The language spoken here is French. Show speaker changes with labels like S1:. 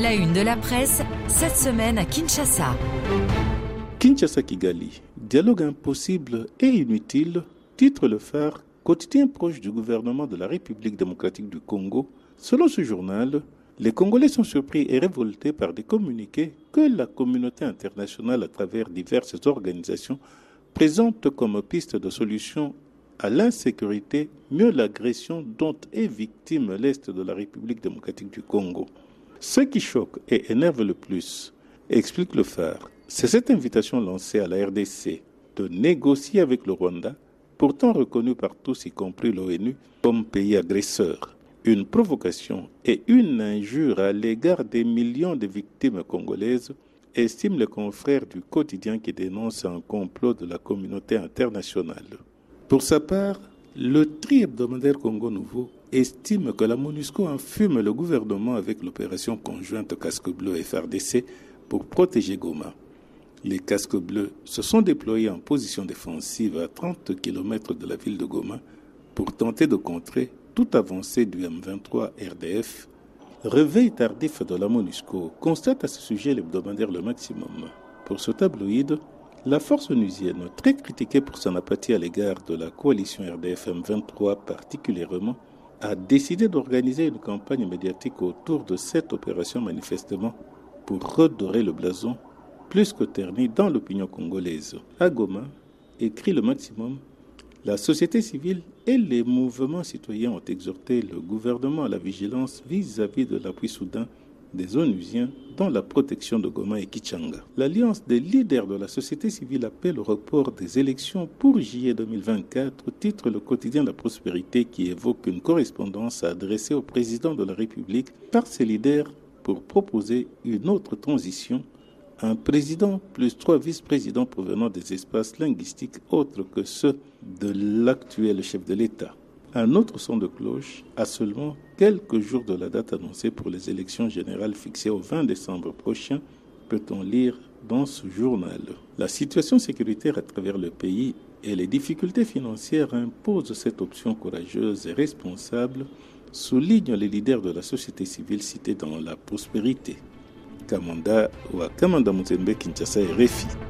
S1: La une de la presse, cette semaine à Kinshasa.
S2: Kinshasa Kigali, dialogue impossible et inutile, titre le phare, quotidien proche du gouvernement de la République démocratique du Congo. Selon ce journal, les Congolais sont surpris et révoltés par des communiqués que la communauté internationale, à travers diverses organisations, présente comme piste de solution à l'insécurité, mieux l'agression dont est victime l'Est de la République démocratique du Congo. Ce qui choque et énerve le plus, explique le phare, c'est cette invitation lancée à la RDC de négocier avec le Rwanda, pourtant reconnu par tous, y compris l'ONU, comme pays agresseur. Une provocation et une injure à l'égard des millions de victimes congolaises, estime le confrère du quotidien qui dénonce un complot de la communauté internationale. Pour sa part, le tri hebdomadaire Congo Nouveau estime que la MONUSCO enfume le gouvernement avec l'opération conjointe Casque Bleu FRDC pour protéger Goma. Les casques bleus se sont déployés en position défensive à 30 km de la ville de Goma pour tenter de contrer toute avancée du M23 RDF. Réveil tardif de la MONUSCO constate à ce sujet l'hebdomadaire le maximum. Pour ce tabloïd, la force onusienne, très critiquée pour son apathie à l'égard de la coalition RDF M23 particulièrement, a décidé d'organiser une campagne médiatique autour de cette opération manifestement pour redorer le blason plus que terni dans l'opinion congolaise. À Goma, écrit le maximum, la société civile et les mouvements citoyens ont exhorté le gouvernement à la vigilance vis-à-vis de l'appui soudain des Onusiens dans la protection de Goma et Kichanga. L'alliance des leaders de la société civile appelle au report des élections pour juillet 2024, titre le quotidien La Prospérité qui évoque une correspondance adressée au président de la République par ses leaders pour proposer une autre transition un président plus trois vice-présidents provenant des espaces linguistiques autres que ceux de l'actuel chef de l'État. Un autre son de cloche à seulement quelques jours de la date annoncée pour les élections générales fixées au 20 décembre prochain, peut-on lire dans ce journal. La situation sécuritaire à travers le pays et les difficultés financières imposent cette option courageuse et responsable, soulignent les leaders de la société civile cités dans la prospérité. Kamanda wa Kamanda Kinshasa RFI.